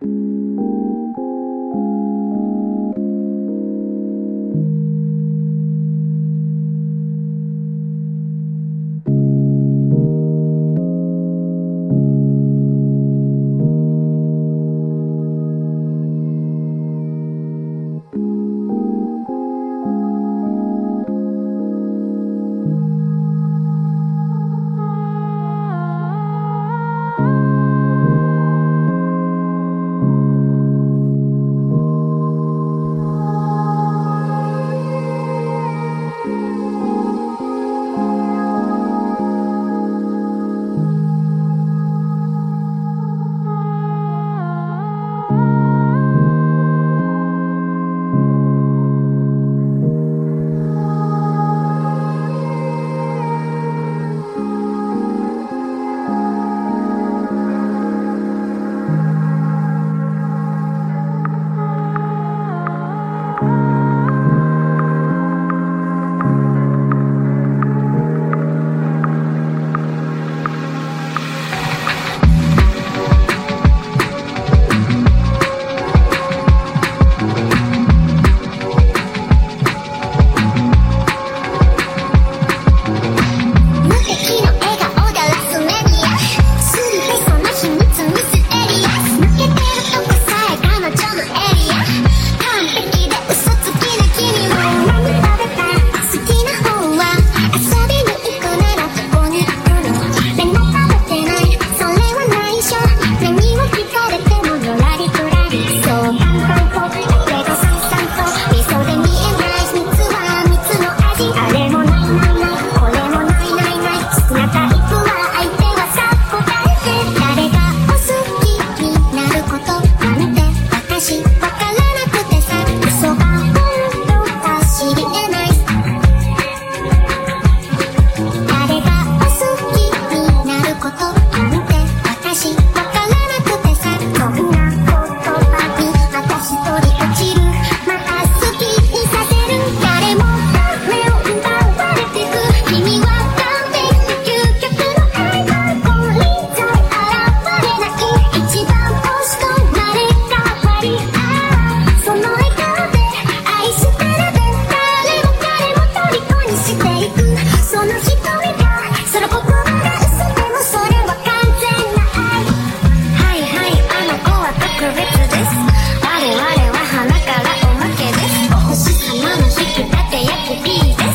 you I could be.